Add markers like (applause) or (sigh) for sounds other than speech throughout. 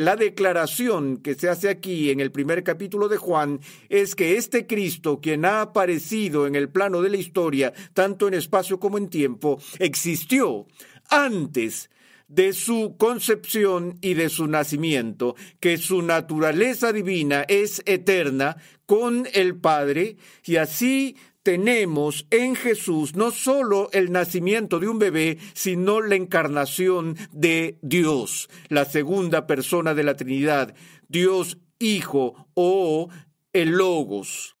La declaración que se hace aquí en el primer capítulo de Juan es que este Cristo, quien ha aparecido en el plano de la historia, tanto en espacio como en tiempo, existió antes de su concepción y de su nacimiento, que su naturaleza divina es eterna con el Padre, y así tenemos en Jesús no solo el nacimiento de un bebé, sino la encarnación de Dios, la segunda persona de la Trinidad, Dios Hijo o el Logos.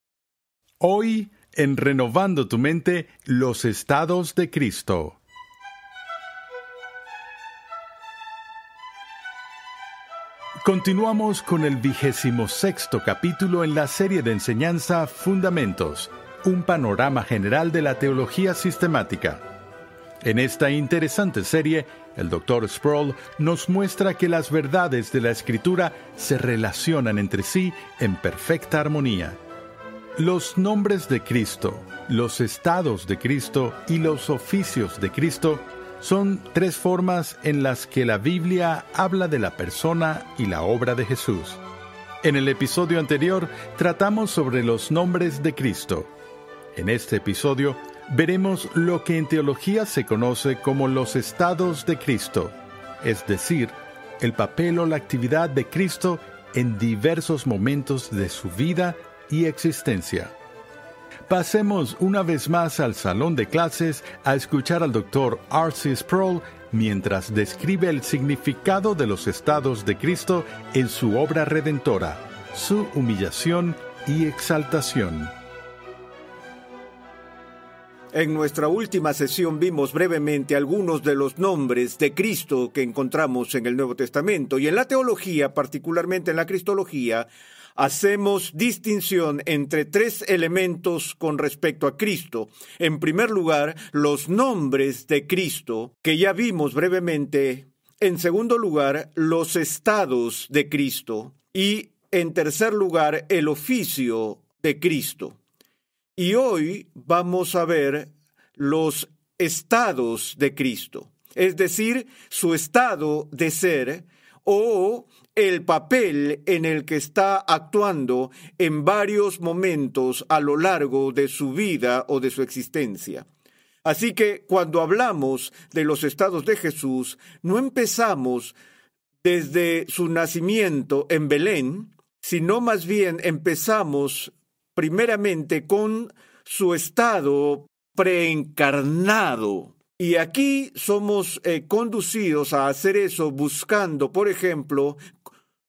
Hoy, en Renovando tu mente, los estados de Cristo. Continuamos con el vigésimo sexto capítulo en la serie de enseñanza Fundamentos un panorama general de la teología sistemática. En esta interesante serie, el Dr. Sproul nos muestra que las verdades de la Escritura se relacionan entre sí en perfecta armonía. Los nombres de Cristo, los estados de Cristo y los oficios de Cristo son tres formas en las que la Biblia habla de la persona y la obra de Jesús. En el episodio anterior tratamos sobre los nombres de Cristo, en este episodio veremos lo que en teología se conoce como los estados de Cristo, es decir, el papel o la actividad de Cristo en diversos momentos de su vida y existencia. Pasemos una vez más al salón de clases a escuchar al doctor R.C. Sproul mientras describe el significado de los estados de Cristo en su obra redentora, su humillación y exaltación. En nuestra última sesión vimos brevemente algunos de los nombres de Cristo que encontramos en el Nuevo Testamento y en la teología, particularmente en la cristología, hacemos distinción entre tres elementos con respecto a Cristo. En primer lugar, los nombres de Cristo, que ya vimos brevemente. En segundo lugar, los estados de Cristo. Y en tercer lugar, el oficio de Cristo. Y hoy vamos a ver los estados de Cristo, es decir, su estado de ser o el papel en el que está actuando en varios momentos a lo largo de su vida o de su existencia. Así que cuando hablamos de los estados de Jesús, no empezamos desde su nacimiento en Belén, sino más bien empezamos primeramente con su estado preencarnado. Y aquí somos eh, conducidos a hacer eso buscando, por ejemplo,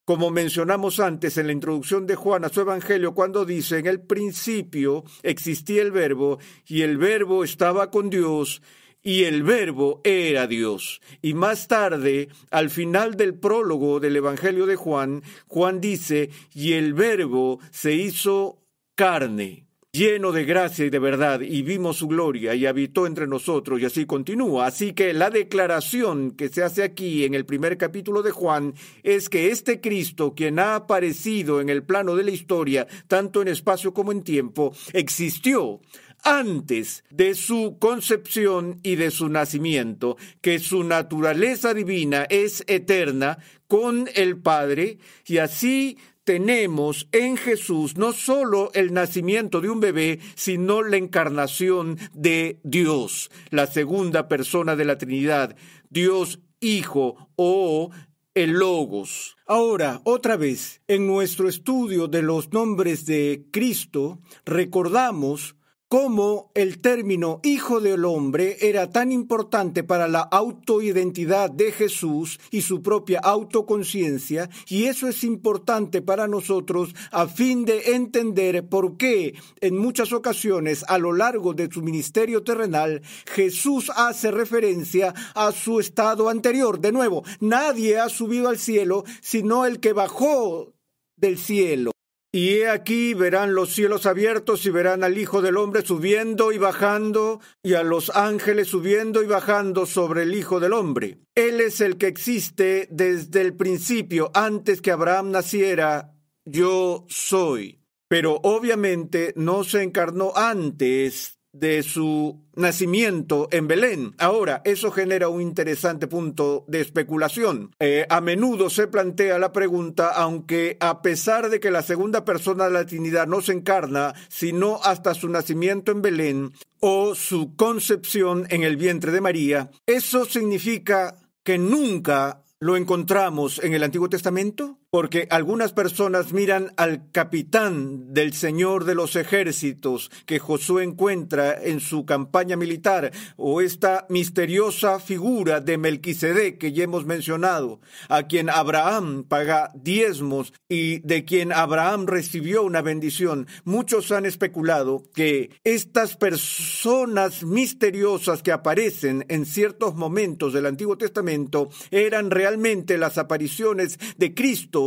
como mencionamos antes en la introducción de Juan a su Evangelio, cuando dice, en el principio existía el verbo y el verbo estaba con Dios y el verbo era Dios. Y más tarde, al final del prólogo del Evangelio de Juan, Juan dice, y el verbo se hizo carne, lleno de gracia y de verdad, y vimos su gloria y habitó entre nosotros, y así continúa. Así que la declaración que se hace aquí en el primer capítulo de Juan es que este Cristo, quien ha aparecido en el plano de la historia, tanto en espacio como en tiempo, existió antes de su concepción y de su nacimiento, que su naturaleza divina es eterna con el Padre, y así tenemos en Jesús no solo el nacimiento de un bebé, sino la encarnación de Dios, la segunda persona de la Trinidad, Dios Hijo o el Logos. Ahora, otra vez, en nuestro estudio de los nombres de Cristo, recordamos cómo el término hijo del hombre era tan importante para la autoidentidad de Jesús y su propia autoconciencia, y eso es importante para nosotros a fin de entender por qué en muchas ocasiones a lo largo de su ministerio terrenal Jesús hace referencia a su estado anterior. De nuevo, nadie ha subido al cielo sino el que bajó del cielo. Y he aquí verán los cielos abiertos y verán al Hijo del Hombre subiendo y bajando, y a los ángeles subiendo y bajando sobre el Hijo del Hombre. Él es el que existe desde el principio, antes que Abraham naciera, yo soy. Pero obviamente no se encarnó antes de su nacimiento en Belén. Ahora, eso genera un interesante punto de especulación. Eh, a menudo se plantea la pregunta, aunque a pesar de que la segunda persona de la Trinidad no se encarna, sino hasta su nacimiento en Belén o su concepción en el vientre de María, ¿eso significa que nunca lo encontramos en el Antiguo Testamento? Porque algunas personas miran al capitán del Señor de los ejércitos que Josué encuentra en su campaña militar, o esta misteriosa figura de Melquisedec que ya hemos mencionado, a quien Abraham paga diezmos y de quien Abraham recibió una bendición. Muchos han especulado que estas personas misteriosas que aparecen en ciertos momentos del Antiguo Testamento eran realmente las apariciones de Cristo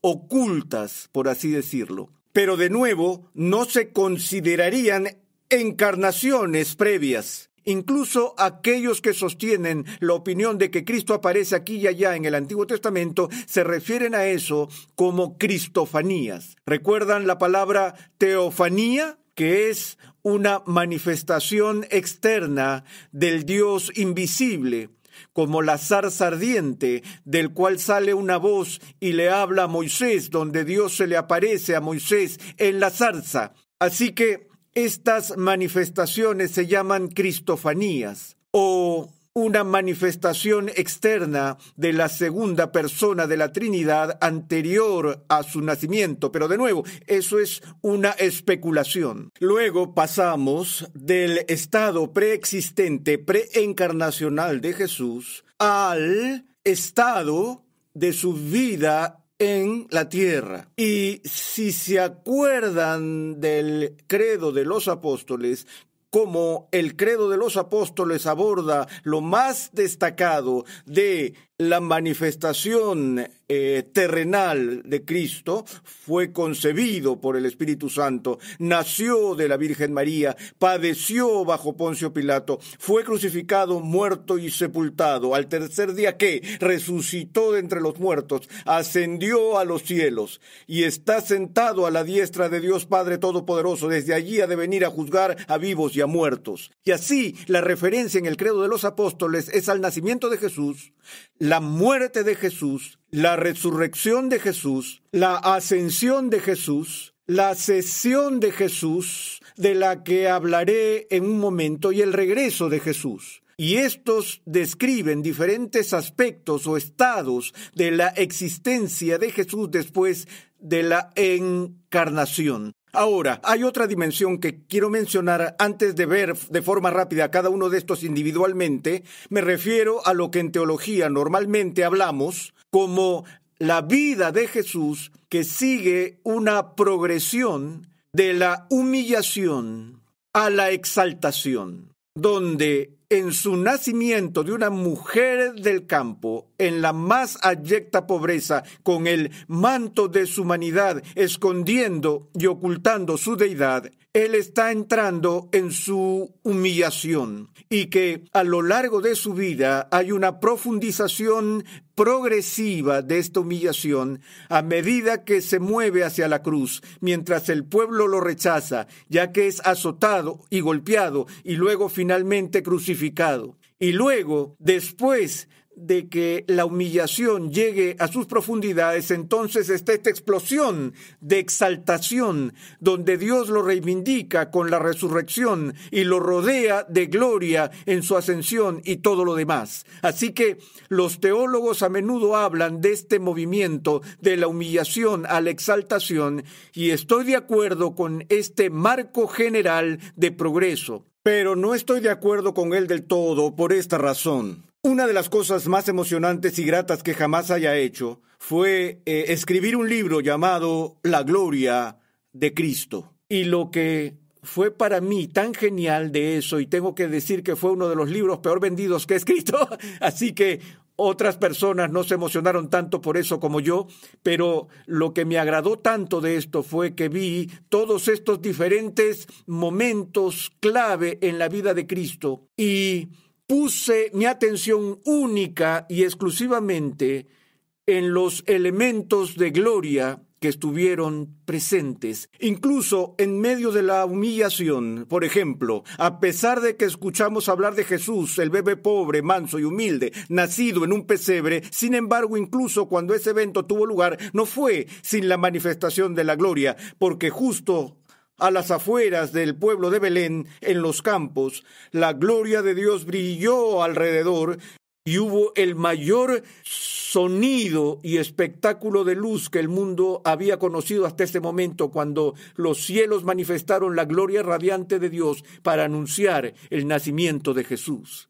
ocultas, por así decirlo. Pero de nuevo, no se considerarían encarnaciones previas. Incluso aquellos que sostienen la opinión de que Cristo aparece aquí y allá en el Antiguo Testamento se refieren a eso como cristofanías. ¿Recuerdan la palabra teofanía? que es una manifestación externa del Dios invisible como la zarza ardiente, del cual sale una voz y le habla a Moisés, donde Dios se le aparece a Moisés en la zarza. Así que estas manifestaciones se llaman cristofanías o una manifestación externa de la segunda persona de la Trinidad anterior a su nacimiento. Pero de nuevo, eso es una especulación. Luego pasamos del estado preexistente, preencarnacional de Jesús al estado de su vida en la tierra. Y si se acuerdan del credo de los apóstoles, como el credo de los apóstoles aborda lo más destacado de la manifestación eh, terrenal de Cristo fue concebido por el Espíritu Santo, nació de la Virgen María, padeció bajo Poncio Pilato, fue crucificado, muerto y sepultado. Al tercer día que resucitó de entre los muertos, ascendió a los cielos y está sentado a la diestra de Dios Padre Todopoderoso. Desde allí ha de venir a juzgar a vivos y a muertos. Y así la referencia en el credo de los apóstoles es al nacimiento de Jesús, la muerte de Jesús, la resurrección de Jesús, la ascensión de Jesús, la sesión de Jesús, de la que hablaré en un momento, y el regreso de Jesús. Y estos describen diferentes aspectos o estados de la existencia de Jesús después de la encarnación. Ahora, hay otra dimensión que quiero mencionar antes de ver de forma rápida cada uno de estos individualmente. Me refiero a lo que en teología normalmente hablamos como la vida de Jesús que sigue una progresión de la humillación a la exaltación, donde en su nacimiento de una mujer del campo, en la más abyecta pobreza, con el manto de su humanidad, escondiendo y ocultando su deidad, él está entrando en su humillación. Y que a lo largo de su vida hay una profundización progresiva de esta humillación a medida que se mueve hacia la cruz, mientras el pueblo lo rechaza, ya que es azotado y golpeado y luego finalmente crucificado. Y luego, después de que la humillación llegue a sus profundidades, entonces está esta explosión de exaltación, donde Dios lo reivindica con la resurrección y lo rodea de gloria en su ascensión y todo lo demás. Así que los teólogos a menudo hablan de este movimiento de la humillación a la exaltación y estoy de acuerdo con este marco general de progreso. Pero no estoy de acuerdo con él del todo por esta razón. Una de las cosas más emocionantes y gratas que jamás haya hecho fue eh, escribir un libro llamado La Gloria de Cristo. Y lo que fue para mí tan genial de eso, y tengo que decir que fue uno de los libros peor vendidos que he escrito, (laughs) así que otras personas no se emocionaron tanto por eso como yo, pero lo que me agradó tanto de esto fue que vi todos estos diferentes momentos clave en la vida de Cristo y puse mi atención única y exclusivamente en los elementos de gloria que estuvieron presentes, incluso en medio de la humillación. Por ejemplo, a pesar de que escuchamos hablar de Jesús, el bebé pobre, manso y humilde, nacido en un pesebre, sin embargo, incluso cuando ese evento tuvo lugar, no fue sin la manifestación de la gloria, porque justo a las afueras del pueblo de Belén, en los campos, la gloria de Dios brilló alrededor y hubo el mayor sonido y espectáculo de luz que el mundo había conocido hasta ese momento, cuando los cielos manifestaron la gloria radiante de Dios para anunciar el nacimiento de Jesús.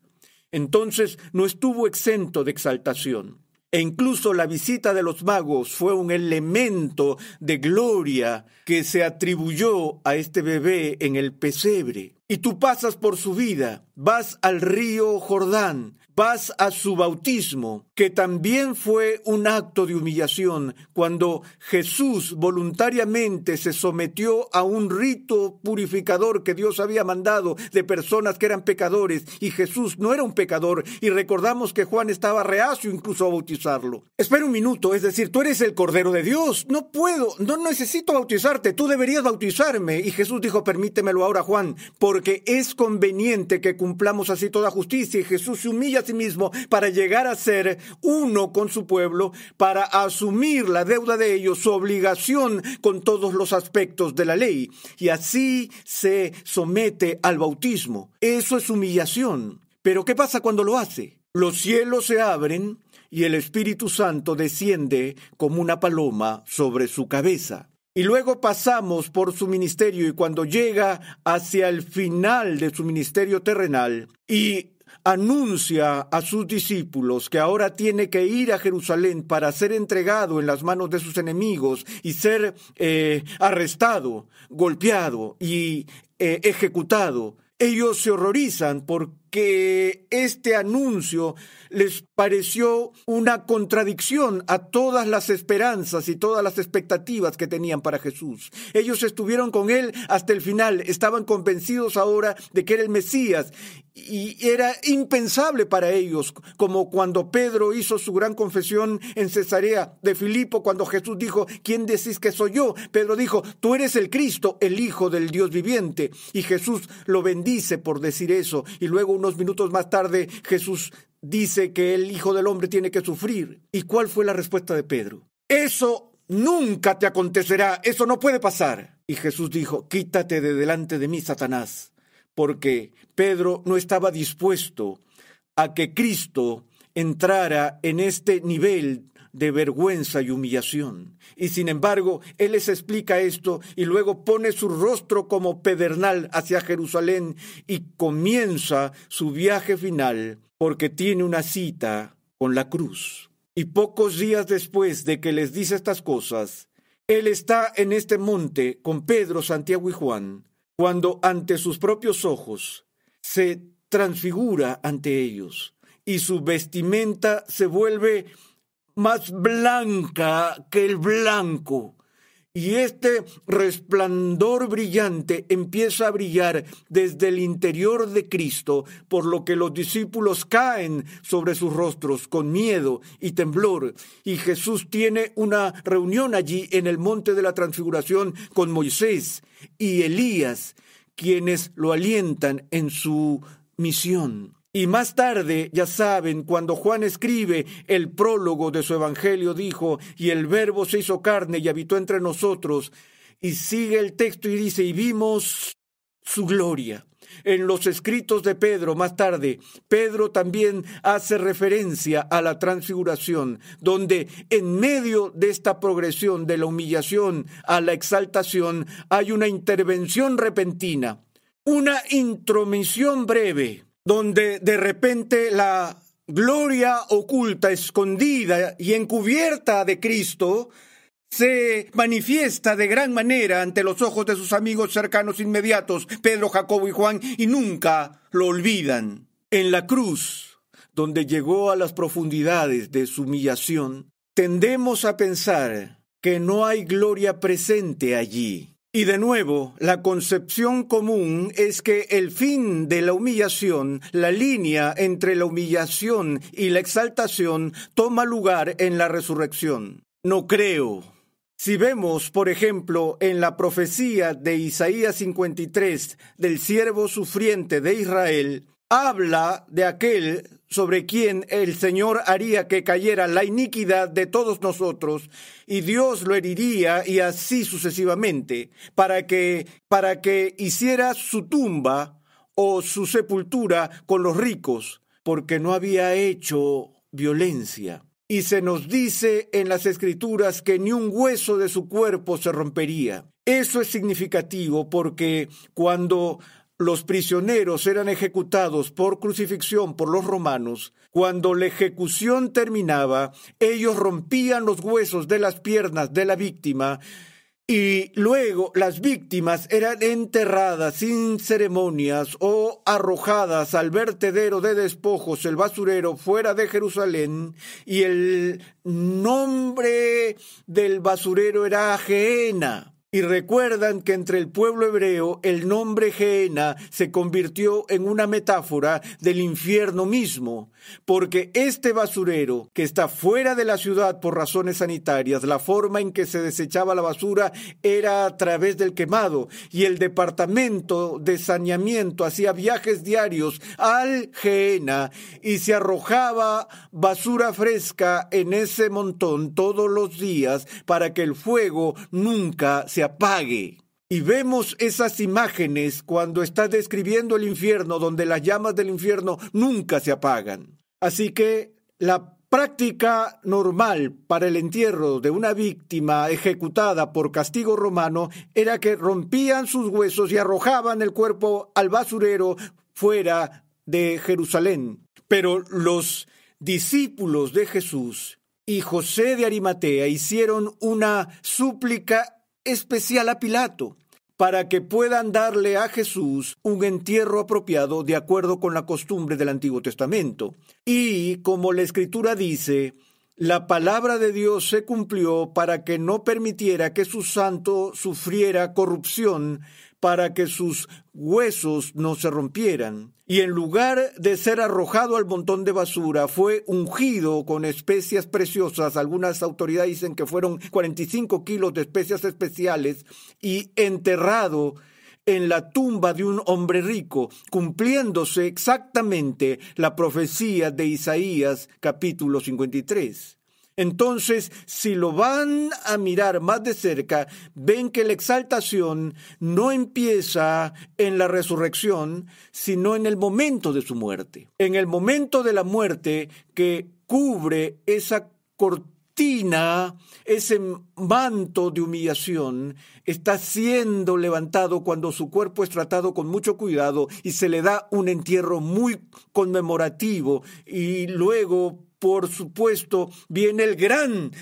Entonces no estuvo exento de exaltación. E incluso la visita de los magos fue un elemento de gloria que se atribuyó a este bebé en el pesebre. Y tú pasas por su vida, vas al río Jordán, vas a su bautismo, que también fue un acto de humillación cuando Jesús voluntariamente se sometió a un rito purificador que Dios había mandado de personas que eran pecadores y Jesús no era un pecador y recordamos que Juan estaba reacio incluso a bautizarlo. Espera un minuto, es decir, tú eres el Cordero de Dios, no puedo, no necesito bautizarte, tú deberías bautizarme y Jesús dijo permítemelo ahora Juan, porque es conveniente que cumplamos así toda justicia y Jesús se humilla mismo para llegar a ser uno con su pueblo, para asumir la deuda de ellos, su obligación con todos los aspectos de la ley. Y así se somete al bautismo. Eso es humillación. Pero ¿qué pasa cuando lo hace? Los cielos se abren y el Espíritu Santo desciende como una paloma sobre su cabeza. Y luego pasamos por su ministerio y cuando llega hacia el final de su ministerio terrenal y anuncia a sus discípulos que ahora tiene que ir a Jerusalén para ser entregado en las manos de sus enemigos y ser eh, arrestado, golpeado y eh, ejecutado. Ellos se horrorizan porque este anuncio les pareció una contradicción a todas las esperanzas y todas las expectativas que tenían para Jesús. Ellos estuvieron con él hasta el final, estaban convencidos ahora de que era el Mesías y era impensable para ellos, como cuando Pedro hizo su gran confesión en Cesarea de Filipo, cuando Jesús dijo, ¿quién decís que soy yo? Pedro dijo, tú eres el Cristo, el Hijo del Dios viviente. Y Jesús lo bendice por decir eso. Y luego unos minutos más tarde Jesús dice que el Hijo del Hombre tiene que sufrir. ¿Y cuál fue la respuesta de Pedro? Eso nunca te acontecerá, eso no puede pasar. Y Jesús dijo, quítate de delante de mí, Satanás, porque Pedro no estaba dispuesto a que Cristo entrara en este nivel de vergüenza y humillación. Y sin embargo, Él les explica esto y luego pone su rostro como pedernal hacia Jerusalén y comienza su viaje final porque tiene una cita con la cruz. Y pocos días después de que les dice estas cosas, Él está en este monte con Pedro, Santiago y Juan, cuando ante sus propios ojos se transfigura ante ellos y su vestimenta se vuelve más blanca que el blanco y este resplandor brillante empieza a brillar desde el interior de Cristo, por lo que los discípulos caen sobre sus rostros con miedo y temblor. Y Jesús tiene una reunión allí en el monte de la transfiguración con Moisés y Elías, quienes lo alientan en su misión. Y más tarde, ya saben, cuando Juan escribe el prólogo de su Evangelio, dijo, y el Verbo se hizo carne y habitó entre nosotros, y sigue el texto y dice, y vimos su gloria. En los escritos de Pedro, más tarde, Pedro también hace referencia a la transfiguración, donde en medio de esta progresión de la humillación a la exaltación hay una intervención repentina, una intromisión breve donde de repente la gloria oculta, escondida y encubierta de Cristo se manifiesta de gran manera ante los ojos de sus amigos cercanos inmediatos, Pedro, Jacobo y Juan, y nunca lo olvidan. En la cruz, donde llegó a las profundidades de su humillación, tendemos a pensar que no hay gloria presente allí. Y de nuevo, la concepción común es que el fin de la humillación, la línea entre la humillación y la exaltación, toma lugar en la resurrección. No creo. Si vemos, por ejemplo, en la profecía de Isaías 53 del siervo sufriente de Israel, habla de aquel sobre quien el Señor haría que cayera la iniquidad de todos nosotros y Dios lo heriría y así sucesivamente para que para que hiciera su tumba o su sepultura con los ricos porque no había hecho violencia. Y se nos dice en las escrituras que ni un hueso de su cuerpo se rompería. Eso es significativo porque cuando los prisioneros eran ejecutados por crucifixión por los romanos, cuando la ejecución terminaba, ellos rompían los huesos de las piernas de la víctima y luego las víctimas eran enterradas sin ceremonias o arrojadas al vertedero de despojos, el basurero, fuera de Jerusalén, y el nombre del basurero era Geena. Y recuerdan que entre el pueblo hebreo el nombre Geena se convirtió en una metáfora del infierno mismo, porque este basurero, que está fuera de la ciudad por razones sanitarias, la forma en que se desechaba la basura era a través del quemado, y el departamento de saneamiento hacía viajes diarios al Geena y se arrojaba basura fresca en ese montón todos los días para que el fuego nunca se apague. Y vemos esas imágenes cuando está describiendo el infierno, donde las llamas del infierno nunca se apagan. Así que la práctica normal para el entierro de una víctima ejecutada por castigo romano era que rompían sus huesos y arrojaban el cuerpo al basurero fuera de Jerusalén. Pero los discípulos de Jesús y José de Arimatea hicieron una súplica especial a Pilato para que puedan darle a Jesús un entierro apropiado de acuerdo con la costumbre del Antiguo Testamento. Y como la Escritura dice, la palabra de Dios se cumplió para que no permitiera que su santo sufriera corrupción, para que sus huesos no se rompieran. Y en lugar de ser arrojado al montón de basura, fue ungido con especias preciosas. Algunas autoridades dicen que fueron 45 kilos de especias especiales y enterrado en la tumba de un hombre rico, cumpliéndose exactamente la profecía de Isaías capítulo 53. Entonces, si lo van a mirar más de cerca, ven que la exaltación no empieza en la resurrección, sino en el momento de su muerte. En el momento de la muerte que cubre esa cortina, ese manto de humillación, está siendo levantado cuando su cuerpo es tratado con mucho cuidado y se le da un entierro muy conmemorativo. Y luego por supuesto, viene el gran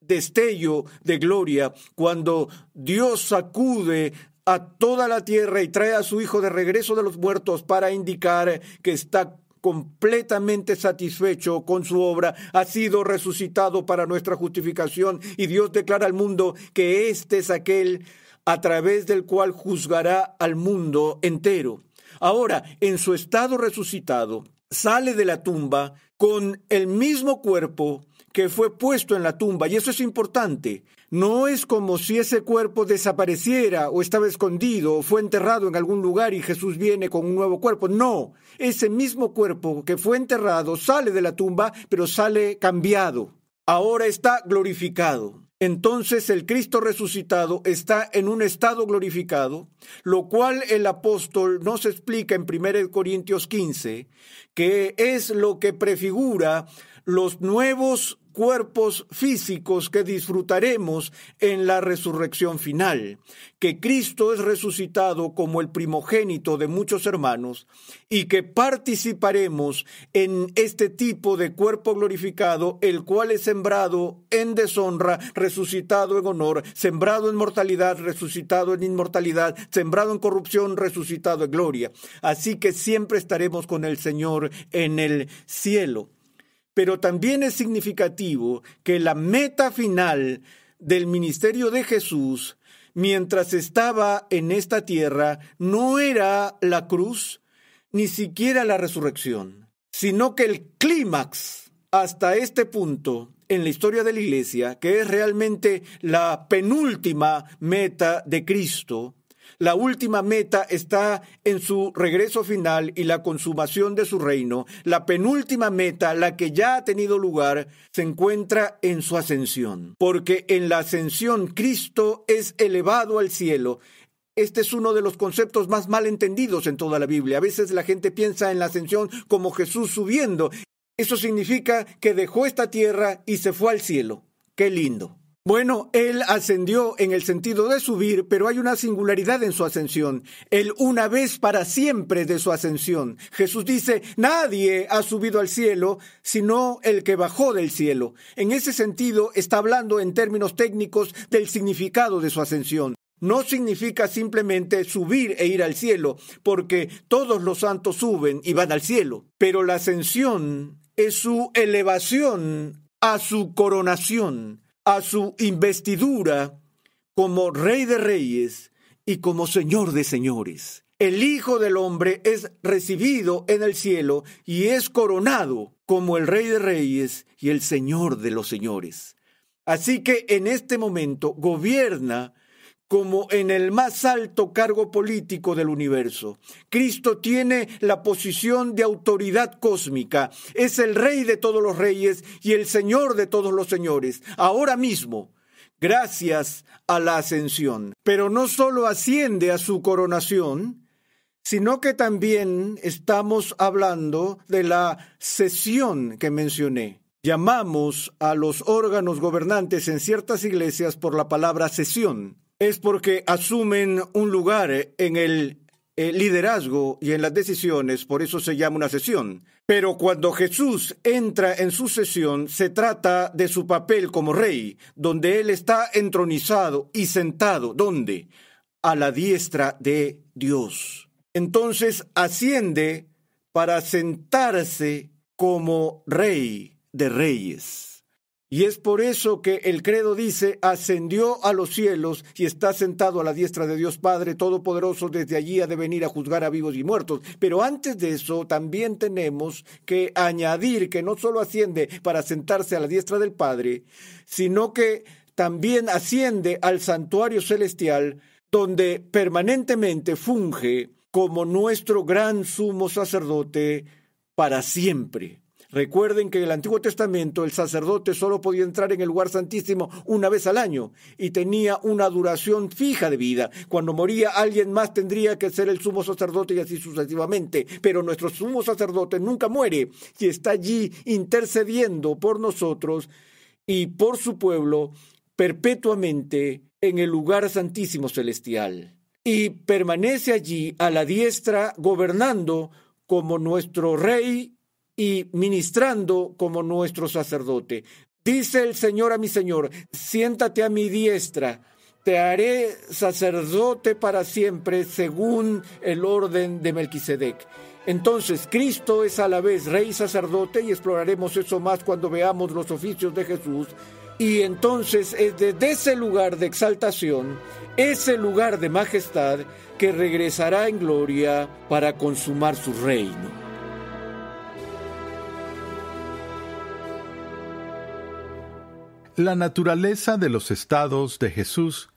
destello de gloria cuando Dios sacude a toda la tierra y trae a su Hijo de regreso de los muertos para indicar que está completamente satisfecho con su obra, ha sido resucitado para nuestra justificación y Dios declara al mundo que este es aquel a través del cual juzgará al mundo entero. Ahora, en su estado resucitado, sale de la tumba con el mismo cuerpo que fue puesto en la tumba, y eso es importante. No es como si ese cuerpo desapareciera o estaba escondido o fue enterrado en algún lugar y Jesús viene con un nuevo cuerpo. No, ese mismo cuerpo que fue enterrado sale de la tumba, pero sale cambiado. Ahora está glorificado. Entonces el Cristo resucitado está en un estado glorificado, lo cual el apóstol nos explica en 1 Corintios 15, que es lo que prefigura los nuevos cuerpos físicos que disfrutaremos en la resurrección final, que Cristo es resucitado como el primogénito de muchos hermanos y que participaremos en este tipo de cuerpo glorificado, el cual es sembrado en deshonra, resucitado en honor, sembrado en mortalidad, resucitado en inmortalidad, sembrado en corrupción, resucitado en gloria. Así que siempre estaremos con el Señor en el cielo pero también es significativo que la meta final del ministerio de Jesús mientras estaba en esta tierra no era la cruz, ni siquiera la resurrección, sino que el clímax hasta este punto en la historia de la Iglesia, que es realmente la penúltima meta de Cristo, la última meta está en su regreso final y la consumación de su reino. La penúltima meta, la que ya ha tenido lugar, se encuentra en su ascensión. Porque en la ascensión Cristo es elevado al cielo. Este es uno de los conceptos más mal entendidos en toda la Biblia. A veces la gente piensa en la ascensión como Jesús subiendo. Eso significa que dejó esta tierra y se fue al cielo. Qué lindo. Bueno, él ascendió en el sentido de subir, pero hay una singularidad en su ascensión. Él una vez para siempre de su ascensión. Jesús dice, nadie ha subido al cielo, sino el que bajó del cielo. En ese sentido, está hablando en términos técnicos del significado de su ascensión. No significa simplemente subir e ir al cielo, porque todos los santos suben y van al cielo. Pero la ascensión es su elevación a su coronación a su investidura como Rey de Reyes y como Señor de Señores. El Hijo del Hombre es recibido en el cielo y es coronado como el Rey de Reyes y el Señor de los Señores. Así que en este momento gobierna como en el más alto cargo político del universo. Cristo tiene la posición de autoridad cósmica, es el rey de todos los reyes y el señor de todos los señores, ahora mismo, gracias a la ascensión. Pero no solo asciende a su coronación, sino que también estamos hablando de la sesión que mencioné. Llamamos a los órganos gobernantes en ciertas iglesias por la palabra sesión es porque asumen un lugar en el liderazgo y en las decisiones, por eso se llama una sesión. Pero cuando Jesús entra en su sesión, se trata de su papel como rey, donde Él está entronizado y sentado, ¿dónde? A la diestra de Dios. Entonces asciende para sentarse como rey de reyes. Y es por eso que el credo dice, ascendió a los cielos y está sentado a la diestra de Dios Padre Todopoderoso, desde allí ha de venir a juzgar a vivos y muertos. Pero antes de eso también tenemos que añadir que no solo asciende para sentarse a la diestra del Padre, sino que también asciende al santuario celestial, donde permanentemente funge como nuestro gran sumo sacerdote para siempre. Recuerden que en el Antiguo Testamento el sacerdote solo podía entrar en el lugar santísimo una vez al año y tenía una duración fija de vida. Cuando moría alguien más tendría que ser el sumo sacerdote y así sucesivamente. Pero nuestro sumo sacerdote nunca muere y está allí intercediendo por nosotros y por su pueblo perpetuamente en el lugar santísimo celestial. Y permanece allí a la diestra gobernando como nuestro rey y ministrando como nuestro sacerdote. Dice el Señor a mi Señor, siéntate a mi diestra, te haré sacerdote para siempre según el orden de Melquisedec. Entonces, Cristo es a la vez rey y sacerdote y exploraremos eso más cuando veamos los oficios de Jesús. Y entonces es desde ese lugar de exaltación, ese lugar de majestad, que regresará en gloria para consumar su reino. La naturaleza de los estados de Jesús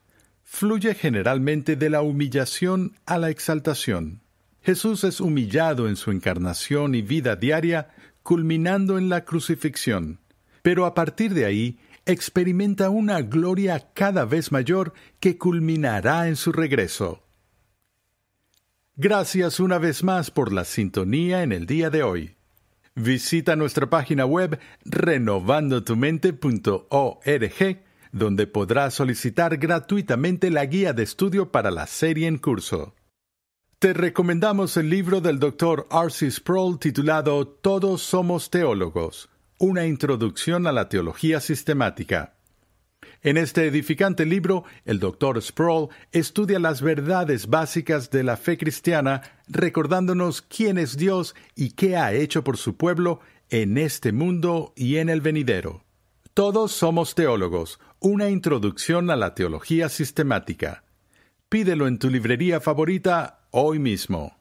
fluye generalmente de la humillación a la exaltación. Jesús es humillado en su encarnación y vida diaria, culminando en la crucifixión. Pero a partir de ahí, experimenta una gloria cada vez mayor que culminará en su regreso. Gracias una vez más por la sintonía en el día de hoy. Visita nuestra página web renovandotumente.org, donde podrás solicitar gratuitamente la guía de estudio para la serie en curso. Te recomendamos el libro del Dr. R.C. Sproul titulado Todos somos teólogos, una introducción a la teología sistemática. En este edificante libro, el Dr. Sproul estudia las verdades básicas de la fe cristiana, recordándonos quién es Dios y qué ha hecho por su pueblo en este mundo y en el venidero. Todos somos teólogos, una introducción a la teología sistemática. Pídelo en tu librería favorita hoy mismo.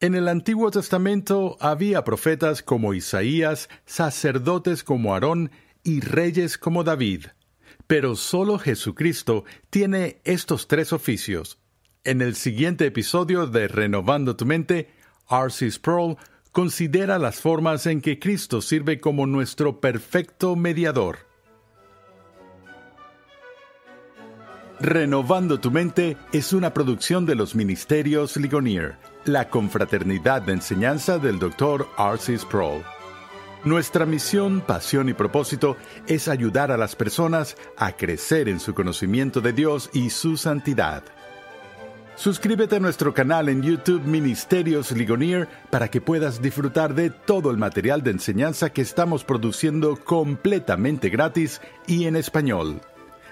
En el Antiguo Testamento había profetas como Isaías, sacerdotes como Aarón y reyes como David. Pero solo Jesucristo tiene estos tres oficios. En el siguiente episodio de Renovando tu mente, R.C. Sproul considera las formas en que Cristo sirve como nuestro perfecto mediador. Renovando tu mente es una producción de los Ministerios Ligonier, la confraternidad de enseñanza del Dr. R.C. Sproul. Nuestra misión, pasión y propósito es ayudar a las personas a crecer en su conocimiento de Dios y su santidad. Suscríbete a nuestro canal en YouTube Ministerios Ligonier para que puedas disfrutar de todo el material de enseñanza que estamos produciendo completamente gratis y en español.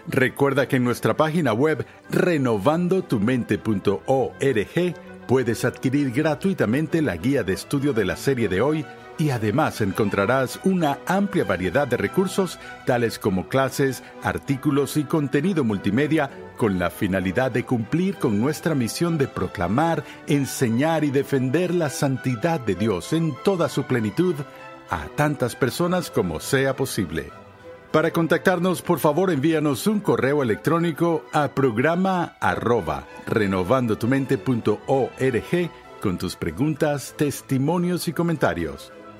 Recuerda que en nuestra página web renovandotumente.org puedes adquirir gratuitamente la guía de estudio de la serie de hoy y además encontrarás una amplia variedad de recursos tales como clases, artículos y contenido multimedia con la finalidad de cumplir con nuestra misión de proclamar, enseñar y defender la santidad de Dios en toda su plenitud a tantas personas como sea posible. Para contactarnos, por favor, envíanos un correo electrónico a programa arroba renovandotumente.org con tus preguntas, testimonios y comentarios.